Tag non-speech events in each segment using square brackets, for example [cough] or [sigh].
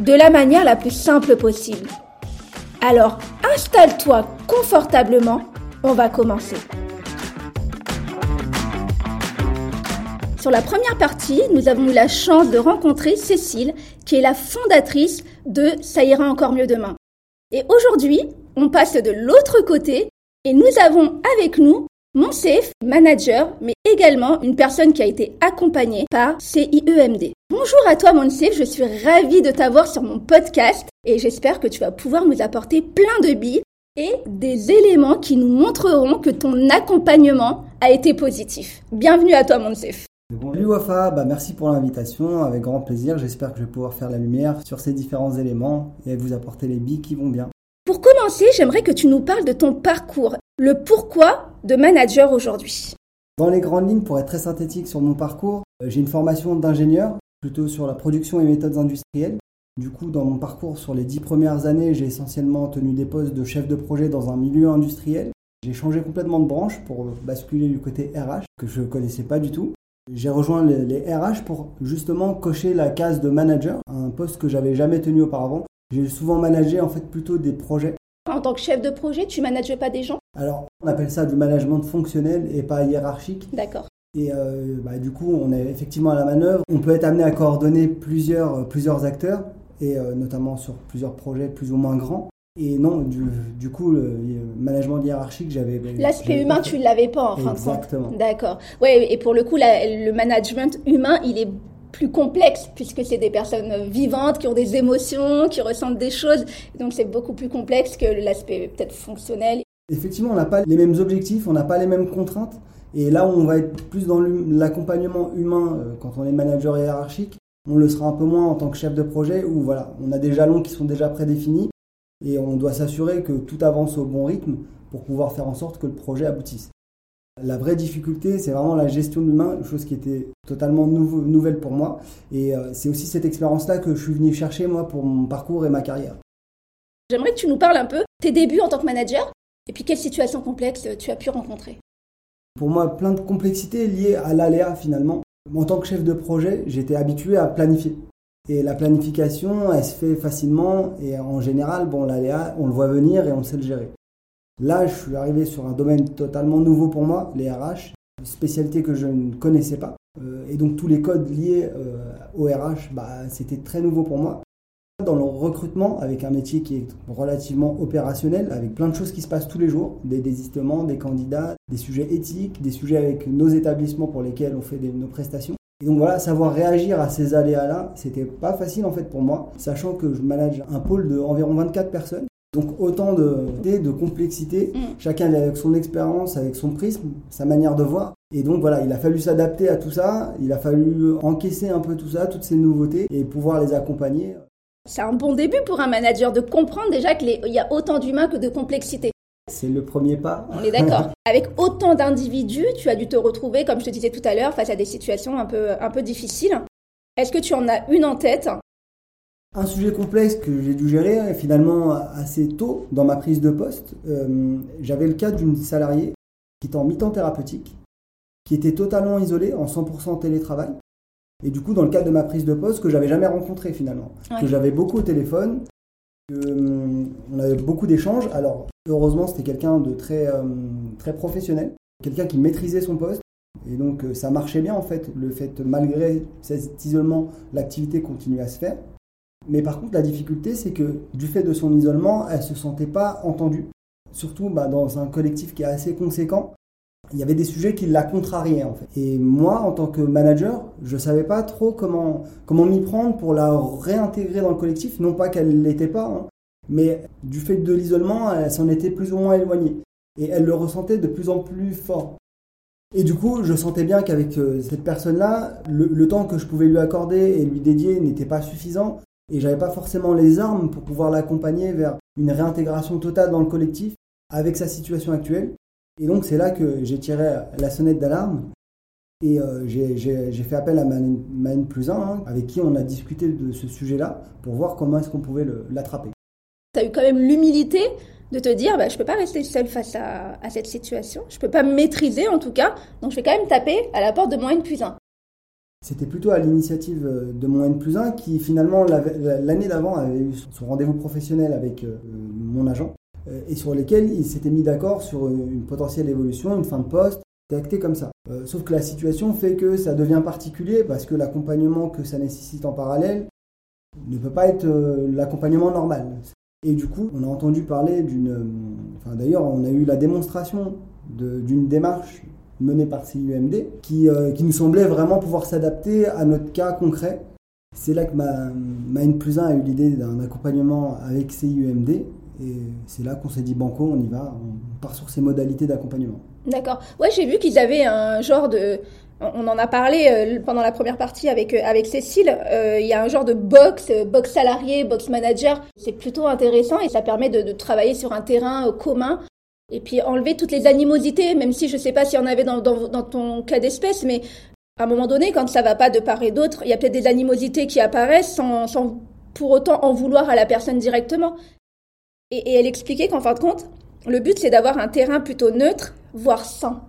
de la manière la plus simple possible. Alors, installe-toi confortablement, on va commencer. Sur la première partie, nous avons eu la chance de rencontrer Cécile, qui est la fondatrice de Ça ira encore mieux demain. Et aujourd'hui, on passe de l'autre côté et nous avons avec nous Monsef, manager, mais également une personne qui a été accompagnée par CIEMD. Bonjour à toi Monsef, je suis ravie de t'avoir sur mon podcast et j'espère que tu vas pouvoir nous apporter plein de billes et des éléments qui nous montreront que ton accompagnement a été positif. Bienvenue à toi Monsef. Bonjour Wafa, bah, merci pour l'invitation, avec grand plaisir. J'espère que je vais pouvoir faire la lumière sur ces différents éléments et vous apporter les billes qui vont bien. Pour commencer, j'aimerais que tu nous parles de ton parcours, le pourquoi de manager aujourd'hui. Dans les grandes lignes, pour être très synthétique sur mon parcours, euh, j'ai une formation d'ingénieur, plutôt sur la production et méthodes industrielles. Du coup, dans mon parcours sur les dix premières années, j'ai essentiellement tenu des postes de chef de projet dans un milieu industriel. J'ai changé complètement de branche pour basculer du côté RH, que je ne connaissais pas du tout. J'ai rejoint les, RH pour justement cocher la case de manager, un poste que j'avais jamais tenu auparavant. J'ai souvent managé en fait plutôt des projets. En tant que chef de projet, tu manages pas des gens? Alors, on appelle ça du management fonctionnel et pas hiérarchique. D'accord. Et euh, bah, du coup, on est effectivement à la manœuvre. On peut être amené à coordonner plusieurs, plusieurs acteurs, et euh, notamment sur plusieurs projets plus ou moins grands. Et non, du, du, coup, le management hiérarchique, j'avais. L'aspect humain, tu ne l'avais pas en fin de compte. Exactement. D'accord. Ouais, et pour le coup, le management humain, il est plus complexe puisque c'est des personnes vivantes qui ont des émotions, qui ressentent des choses. Donc c'est beaucoup plus complexe que l'aspect peut-être fonctionnel. Effectivement, on n'a pas les mêmes objectifs, on n'a pas les mêmes contraintes. Et là on va être plus dans l'accompagnement humain euh, quand on est manager hiérarchique, on le sera un peu moins en tant que chef de projet où voilà, on a des jalons qui sont déjà prédéfinis et on doit s'assurer que tout avance au bon rythme pour pouvoir faire en sorte que le projet aboutisse. La vraie difficulté, c'est vraiment la gestion de l'humain, chose qui était totalement nouvelle pour moi. Et euh, c'est aussi cette expérience-là que je suis venu chercher, moi, pour mon parcours et ma carrière. J'aimerais que tu nous parles un peu tes débuts en tant que manager et puis quelles situations complexes tu as pu rencontrer. Pour moi, plein de complexités liées à l'aléa finalement. En tant que chef de projet, j'étais habitué à planifier. Et la planification, elle se fait facilement et en général, bon, l'aléa, on le voit venir et on sait le gérer. Là, je suis arrivé sur un domaine totalement nouveau pour moi, les RH, spécialité que je ne connaissais pas. Euh, et donc tous les codes liés euh, au RH, bah, c'était très nouveau pour moi. Dans le recrutement, avec un métier qui est relativement opérationnel, avec plein de choses qui se passent tous les jours, des désistements, des candidats, des sujets éthiques, des sujets avec nos établissements pour lesquels on fait nos prestations. Et donc voilà, savoir réagir à ces aléas-là, c'était pas facile en fait pour moi, sachant que je manage un pôle de environ 24 personnes. Donc autant de, de complexité, mm. chacun avec son expérience, avec son prisme, sa manière de voir. Et donc voilà, il a fallu s'adapter à tout ça, il a fallu encaisser un peu tout ça, toutes ces nouveautés, et pouvoir les accompagner. C'est un bon début pour un manager de comprendre déjà qu'il y a autant d'humains que de complexité. C'est le premier pas. On est d'accord. [laughs] Avec autant d'individus, tu as dû te retrouver, comme je te disais tout à l'heure, face à des situations un peu, un peu difficiles. Est-ce que tu en as une en tête? Un sujet complexe que j'ai dû gérer finalement assez tôt dans ma prise de poste. Euh, j'avais le cas d'une salariée qui était en mi-temps thérapeutique, qui était totalement isolée en 100% télétravail. Et du coup, dans le cadre de ma prise de poste, que j'avais jamais rencontré finalement, que j'avais beaucoup au téléphone, que, euh, on avait beaucoup d'échanges. Alors, heureusement, c'était quelqu'un de très, euh, très professionnel, quelqu'un qui maîtrisait son poste. Et donc, ça marchait bien en fait, le fait, malgré cet isolement, l'activité continuait à se faire. Mais par contre, la difficulté, c'est que du fait de son isolement, elle ne se sentait pas entendue. Surtout bah, dans un collectif qui est assez conséquent, il y avait des sujets qui la contrariaient en fait. Et moi, en tant que manager, je ne savais pas trop comment, comment m'y prendre pour la réintégrer dans le collectif. Non pas qu'elle ne l'était pas, hein, mais du fait de l'isolement, elle s'en était plus ou moins éloignée. Et elle le ressentait de plus en plus fort. Et du coup, je sentais bien qu'avec euh, cette personne-là, le, temps que je pouvais lui accorder et lui dédier n'était pas suffisant et j'avais pas forcément les armes pour pouvoir l'accompagner vers une réintégration totale dans le collectif avec sa situation actuelle. Et donc c'est là que j'ai tiré la sonnette d'alarme et euh, j'ai fait appel à Maine plus 1, hein, avec qui on a discuté de ce sujet-là pour voir comment est-ce qu'on pouvait l'attraper. Tu as eu quand même l'humilité de te dire bah, je ne peux pas rester seul face à, cette situation, je ne peux pas me maîtriser en tout cas, donc je vais quand même taper à la porte de mon N plus 1. C'était plutôt à l'initiative euh, de mon N plus 1 qui finalement l'année d'avant avait eu son rendez-vous professionnel avec euh, mon agent et sur lesquels il s'était mis d'accord sur une potentielle évolution, une fin de poste, acté comme ça. Euh, sauf que la situation fait que ça devient particulier parce que l'accompagnement que ça nécessite en parallèle ne peut pas être euh, l'accompagnement normal. Et du coup, on a entendu parler d'une... Euh, enfin d'ailleurs, on a eu la démonstration d'une démarche menée par CIUMD qui, qui nous semblait vraiment pouvoir s'adapter à notre cas concret. C'est là que ma, ma N plus 1 a eu l'idée d'un accompagnement avec CIUMD et c'est là qu'on s'est dit banco, on y va, on part sur ces modalités d'accompagnement. D'accord. Ouais, j'ai vu qu'ils avaient un genre de. On en a parlé euh, pendant la première partie avec, euh, avec Cécile. Euh, il y a un genre de box, box salarié, box manager. C'est plutôt intéressant et ça permet de, travailler sur un terrain commun et puis enlever toutes les animosités, même si je ne sais pas s'il y en avait dans, dans, ton cas d'espèce, mais à un moment donné, quand ça va pas de part et d'autre, il y a peut-être des animosités qui apparaissent sans, sans pour autant en vouloir à la personne directement. Et, elle expliquait qu'en fin de compte, le but c'est d'avoir un terrain plutôt neutre, voire sans.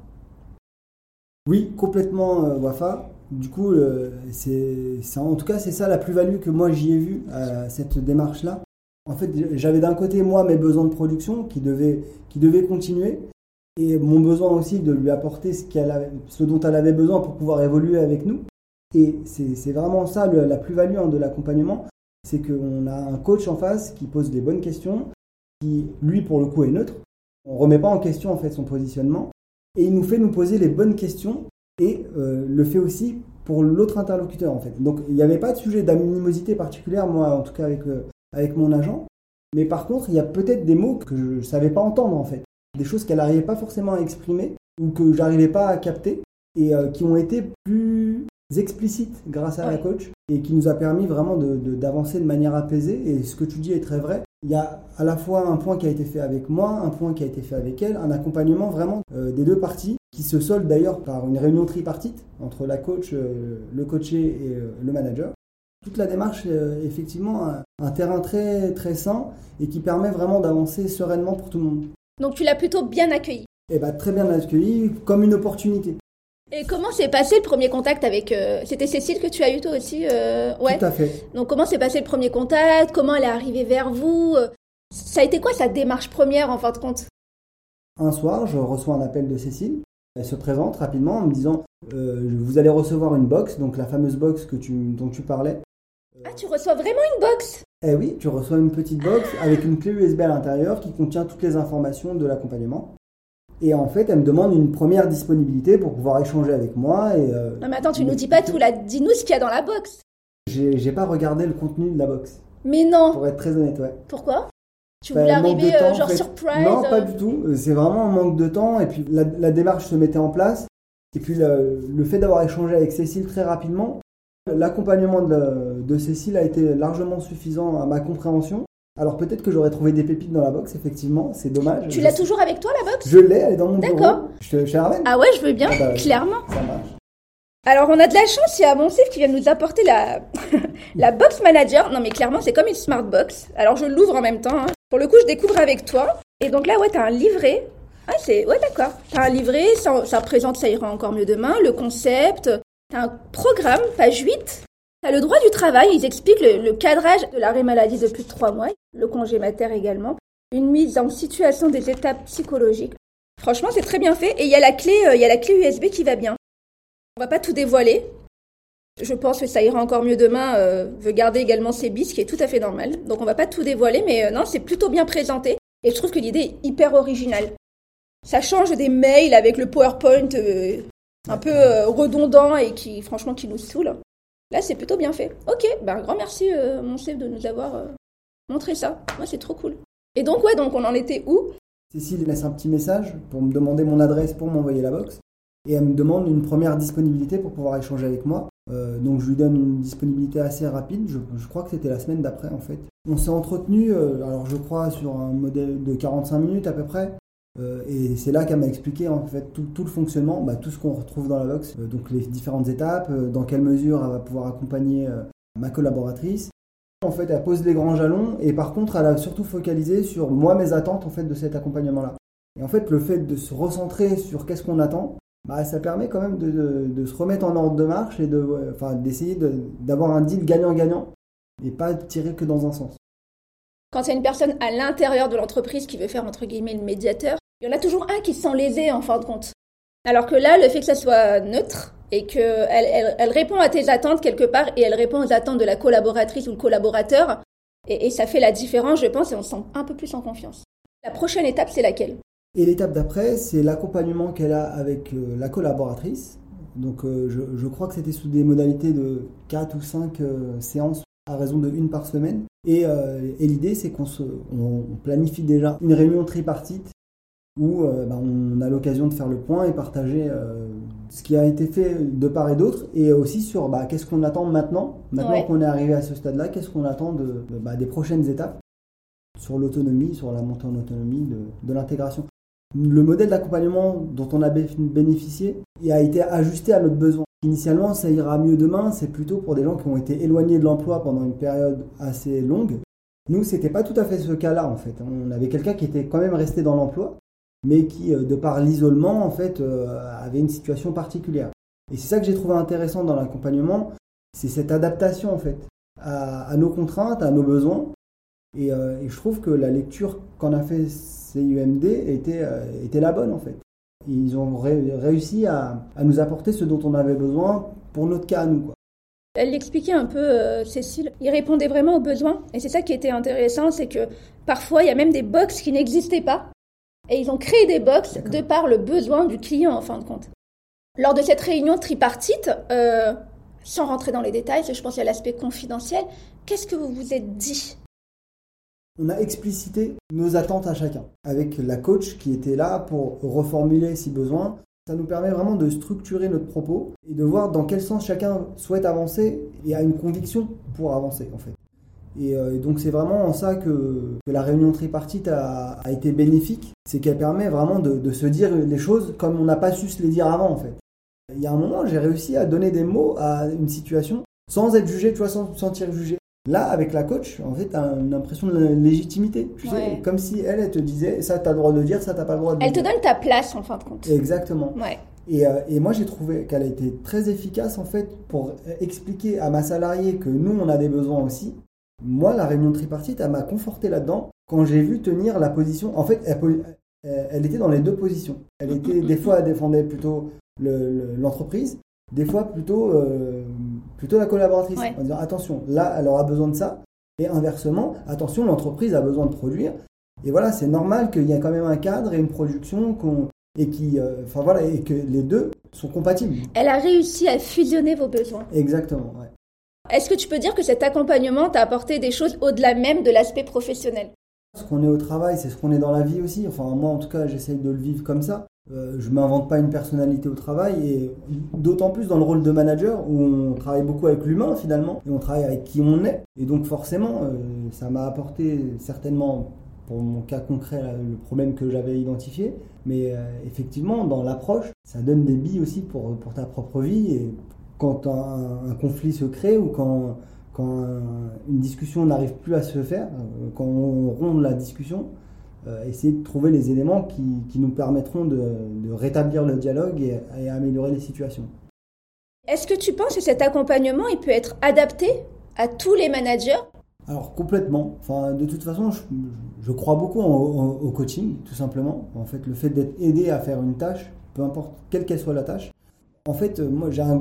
Oui, complètement, euh, Wafa. Du coup, euh, c'est, en tout cas, c'est ça la plus-value que moi j'y ai vue à cette démarche-là. En fait, j'avais d'un côté, moi, mes besoins de production qui devaient, qui continuer, et mon besoin aussi de lui apporter ce, ce dont elle avait besoin pour pouvoir évoluer avec nous. Et c'est, vraiment ça la plus-value hein, de l'accompagnement, c'est qu'on a un coach en face qui pose des bonnes questions, qui, lui, pour le coup, est neutre. On ne remet pas en question, en fait, son positionnement. Et il nous fait nous poser les bonnes questions et euh, le fait aussi pour l'autre interlocuteur, en fait. Donc, il n'y avait pas de sujet d'animosité particulière, moi, en tout cas, avec, euh, avec mon agent. Mais par contre, il y a peut-être des mots que je ne savais pas entendre, en fait. Des choses qu'elle n'arrivait pas forcément à exprimer ou que j'arrivais pas à capter et euh, qui ont été plus explicites grâce à la coach et qui nous a permis vraiment d'avancer de, de, manière apaisée. Et ce que tu dis est très vrai. Il y a à la fois un point qui a été fait avec moi, un point qui a été fait avec elle, un accompagnement vraiment euh, des deux parties, qui se solde d'ailleurs par une réunion tripartite entre la coach, euh, le coaché et euh, le manager. Toute la démarche est effectivement un, un, terrain très, très sain et qui permet vraiment d'avancer sereinement pour tout le monde. Donc tu l'as plutôt bien accueilli Eh bien très bien accueilli, comme une opportunité. Et comment s'est passé le premier contact avec... Euh, c'était Cécile que tu as eu toi aussi euh, Ouais. Tout à fait. Donc comment s'est passé le premier contact? Comment elle est arrivée vers vous? Ça a été quoi sa démarche première en fin de compte? Un soir, je reçois un appel de Cécile. Elle se présente rapidement en me disant euh, Vous allez recevoir une box, donc la fameuse box que tu, dont tu parlais. Ah, tu reçois vraiment une box? Eh oui, tu reçois une petite box avec une clé USB à l'intérieur qui contient toutes les informations de l'accompagnement. Et en fait, elle me demande une première disponibilité pour pouvoir échanger avec moi. Et, euh, non, mais attends, tu nous dis pas tout là. Dis-nous ce qu'il y a dans la box. J'ai pas regardé le contenu de la box. Mais non. Pour être très honnête, ouais. Pourquoi? Tu voulais arriver euh, genre surprise Non, pas du tout. C'est vraiment un manque de temps. Et puis la, démarche se mettait en place. Et puis le, fait d'avoir échangé avec Cécile très rapidement, l'accompagnement de, de Cécile a été largement suffisant à ma compréhension. Alors peut-être que j'aurais trouvé des pépites dans la box, effectivement, c'est dommage. Tu l'as toujours avec toi la box? Je l'ai, elle est dans mon bureau. D'accord. Je, te, Ah ouais, je veux bien, ah bah, clairement. Ça marche. Alors on a de la chance, il y a Monsef qui vient nous apporter la, [laughs] la box manager. Non mais clairement c'est comme une smart box. Alors je l'ouvre en même temps. Hein. Pour le coup je découvre avec toi. Et donc là ouais t'as un livret. Ah c'est ouais d'accord. T'as un livret, ça, ça présente ça ira encore mieux demain, le concept. T'as un programme, page 8. Le droit du travail, ils expliquent le, cadrage de l'arrêt maladie de plus de trois mois, le congé mater également, une mise en situation des étapes psychologiques. Franchement, c'est très bien fait et il y a la clé, euh, il y a la clé USB qui va bien. On va pas tout dévoiler. Je pense que ça ira encore mieux demain. Euh, veut garder également ses bis, ce qui est tout à fait normal. Donc on va pas tout dévoiler, mais euh, non, c'est plutôt bien présenté. Et je trouve que l'idée est hyper originale. Ça change des mails avec le PowerPoint un peu redondant et qui, franchement, qui nous saoule. Là, c'est plutôt bien fait. Ok, ben, grand merci, euh, mon chef, de nous avoir euh, montré ça. Moi, c'est trop cool. Et donc, ouais, donc on en était où? Cécile laisse un petit message pour me demander mon adresse pour m'envoyer la box. Et elle me demande une première disponibilité pour pouvoir échanger avec moi. donc je lui donne une disponibilité assez rapide. Je, crois que c'était la semaine d'après en fait. On s'est entretenu, alors je crois sur un modèle de 45 minutes à peu près. Et c'est là qu'elle m'a expliqué en fait tout, le fonctionnement, bah, tout ce qu'on retrouve dans la box, donc les différentes étapes, dans quelle mesure elle va pouvoir accompagner ma collaboratrice, en fait, elle pose les grands jalons et par contre, elle a surtout focalisé sur moi mes attentes en fait de cet accompagnement-là. Et en fait, le fait de se recentrer sur qu'est-ce qu'on attend, bah, ça permet quand même de, se remettre en ordre de marche et de, enfin, d'essayer d'avoir un deal gagnant-gagnant et pas tirer que dans un sens. Quand il y a une personne à l'intérieur de l'entreprise qui veut faire entre guillemets le médiateur, il y en a toujours un qui se sent lésé en fin de compte. Alors que là, le fait que ça soit neutre, et qu'elle elle, répond à tes attentes quelque part et elle répond aux attentes de la collaboratrice ou le collaborateur. Et, ça fait la différence, je pense, et on se sent un peu plus en confiance. La prochaine étape, c'est laquelle? Et l'étape d'après, c'est l'accompagnement qu'elle a avec euh, la collaboratrice. Donc euh, je, crois que c'était sous des modalités de 4 ou 5 euh, séances à raison de une par semaine. Et, et l'idée, c'est qu'on on planifie déjà une réunion tripartite où bah, on a l'occasion de faire le point et partager ce qui a été fait de part et d'autre, et aussi sur bah, qu'est-ce qu'on attend maintenant, maintenant qu'on est arrivé à ce stade-là, qu'est-ce qu'on attend de, bah, des prochaines étapes sur l'autonomie, sur la montée en autonomie de, l'intégration. Le modèle d'accompagnement dont on a bénéficié il a été ajusté à notre besoin. Initialement, ça ira mieux demain, c'est plutôt pour des gens qui ont été éloignés de l'emploi pendant une période assez longue. Nous, c'était pas tout à fait ce cas-là en fait. On avait quelqu'un qui était quand même resté dans l'emploi, mais qui, euh, de par l'isolement, en fait, euh, avait une situation particulière. Et c'est ça que j'ai trouvé intéressant dans l'accompagnement, c'est cette adaptation, en fait, à, nos contraintes, à nos besoins. Euh, et, je trouve que la lecture qu'en a fait CUMD était, était la bonne, en fait. ils ont réussi à, nous apporter ce dont on avait besoin pour notre cas à nous. Elle l'expliquait un peu, Cécile. Il répondait vraiment aux besoins. Et c'est ça qui était intéressant, c'est que parfois, il y a même des box qui n'existaient pas. Et ils ont créé des box de par le besoin du client en fin de compte. Lors de cette réunion tripartite, euh, sans rentrer dans les détails, je pense à l'aspect confidentiel, qu'est-ce que vous vous êtes dit? On a explicité nos attentes à chacun, avec la coach qui était là pour reformuler si besoin. Ça nous permet vraiment de structurer notre propos et de voir dans quel sens chacun souhaite avancer et a une conviction pour avancer en fait. Euh, et, donc c'est vraiment en ça que, la réunion tripartite a, été bénéfique, c'est qu'elle permet vraiment de, se dire les choses comme on n'a pas su se les dire avant en fait. Il y a un moment, j'ai réussi à donner des mots à une situation sans être jugé, tu vois, sans sentir jugé. Là, avec la coach, en fait, tu as une impression de légitimité. Tu sais, comme si elle, elle te disait ça, tu as le droit de dire, ça, tu pas le droit de elle dire. Elle te donne ta place, en fin de compte. Exactement. Ouais. Et, euh, et, moi, j'ai trouvé qu'elle a été très efficace, en fait, pour expliquer à ma salariée que nous, on a des besoins aussi, moi, la réunion tripartite, elle m'a conforté là-dedans quand j'ai vu tenir la position. En fait, elle, était dans les deux positions. Elle était, des fois, elle défendait plutôt l'entreprise, des fois plutôt, euh, plutôt la collaboratrice. En disant attention, là, elle aura besoin de ça. Et inversement, attention, l'entreprise a besoin de produire. Et voilà, c'est normal qu'il y ait quand même un cadre et une production et, qui, euh, voilà, et que les deux sont compatibles. Elle a réussi à fusionner vos besoins. Exactement, ouais. Est-ce que tu peux dire que cet accompagnement t'a apporté des choses au-delà même de l'aspect professionnel? Ce qu'on est au travail, c'est ce qu'on est dans la vie aussi. Enfin, moi, en tout cas, j'essaye de le vivre comme ça. Euh, je m'invente pas une personnalité au travail et d'autant plus dans le rôle de manager où on travaille beaucoup avec l'humain finalement et on travaille avec qui on est. Et donc forcément, euh, ça m'a apporté certainement pour mon cas concret le problème que j'avais identifié, mais euh, effectivement dans l'approche, ça donne des billes aussi pour, pour ta propre vie et quand un, conflit se crée ou quand, quand une discussion n'arrive plus à se faire, euh, quand on rompt la discussion, euh, essayer de trouver les éléments qui, qui nous permettront de, de, rétablir le dialogue et, et, améliorer les situations. Est-ce que tu penses que cet accompagnement il peut être adapté à tous les managers? Alors complètement. Enfin, de toute façon, je, je crois beaucoup au coaching, tout simplement. En fait, le fait d'être aidé à faire une tâche, peu importe quelle qu'elle soit la tâche, en fait, euh, moi j'ai un,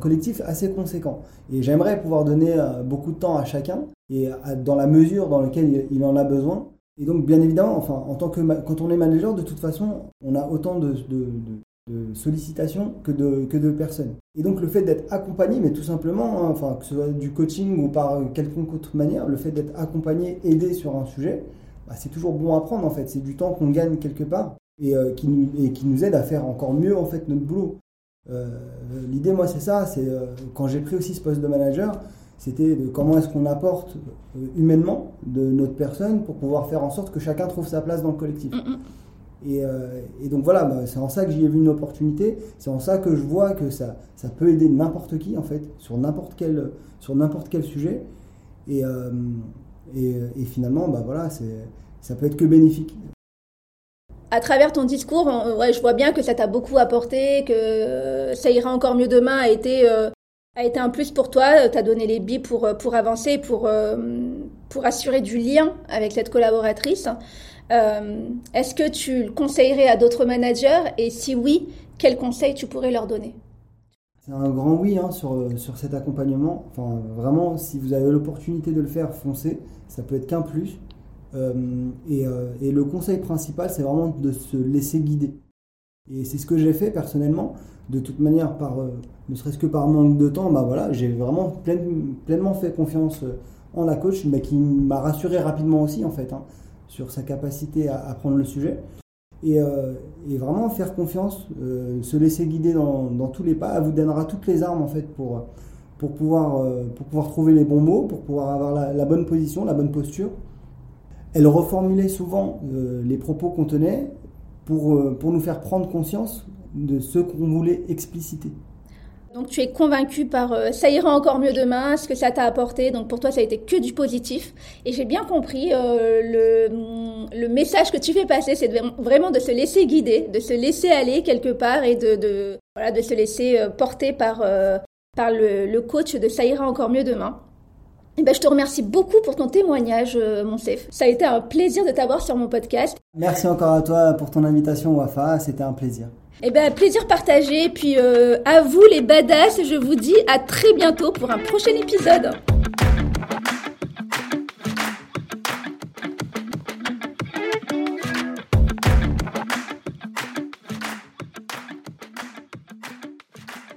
collectif assez conséquent et j'aimerais pouvoir donner euh, beaucoup de temps à chacun et dans la mesure dans laquelle il, en a besoin. Et donc, bien évidemment, enfin, en tant que quand on est manager, de toute façon, on a autant de, sollicitations que de, que de personnes. Et donc, le fait d'être accompagné, mais tout simplement, hein, enfin, que ce soit du coaching ou par quelconque autre manière, le fait d'être accompagné, aidé sur un sujet, bah, c'est toujours bon à prendre en fait. C'est du temps qu'on gagne quelque part et, euh, qui nous, et qui nous aide à faire encore mieux en fait notre boulot. L'idée, moi, c'est ça. C'est quand j'ai pris aussi ce poste de manager, c'était de comment est-ce qu'on apporte humainement de notre personne pour pouvoir faire en sorte que chacun trouve sa place dans le collectif. Mm, mm. Euh, et, donc voilà, bah, c'est en ça que j'y ai vu une opportunité, c'est en ça que je vois que ça, ça peut aider n'importe qui en fait, sur n'importe quel, sur n'importe quel sujet. Et, euh, et, finalement, bah, voilà, ça peut être que bénéfique. À travers ton discours, ouais, je vois bien que ça t'a beaucoup apporté, que ça ira encore mieux demain a été, euh, a été un plus pour toi, t'as donné les billes pour, pour avancer, pour, pour assurer du lien avec cette collaboratrice. Euh, est-ce que tu le conseillerais à d'autres managers Et si oui, quels conseils tu pourrais leur donner? C'est un grand oui hein, sur, sur cet accompagnement. Enfin, vraiment, si vous avez l'opportunité de le faire, foncez. Ça peut être qu'un plus. Euh, et, euh, et, le conseil principal, c'est vraiment de se laisser guider. Et c'est ce que j'ai fait personnellement. De toute manière, par, ne serait-ce que par manque de temps, bah voilà, j'ai vraiment pleinement fait confiance en la coach, mais qui m'a rassuré rapidement aussi en fait. Hein sur sa capacité à, prendre le sujet. Euh, et, vraiment faire confiance, euh, se laisser guider dans, tous les pas, elle vous donnera toutes les armes en fait pour, pour, pouvoir, euh, pour pouvoir trouver les bons mots, pour pouvoir avoir la, bonne position, la bonne posture. Elle reformulait souvent les propos qu'on tenait pour, pour nous faire prendre conscience de ce qu'on voulait expliciter. Donc tu es convaincu par euh, ça ira encore mieux demain, ce que ça t'a apporté. Donc pour toi, ça a été que du positif. Et j'ai bien compris euh, le, le, message que tu fais passer, c'est vraiment de se laisser guider, de se laisser aller quelque part et de, de voilà, de se laisser euh, porter par, par le, coach de ça ira encore mieux demain. Et ben, je te remercie beaucoup pour ton témoignage, mon chef. Ça a été un plaisir de t'avoir sur mon podcast. Merci encore à toi pour ton invitation, Wafa. C'était un plaisir. Eh bien, plaisir partagé. Puis euh, à vous les badass, je vous dis à très bientôt pour un prochain épisode.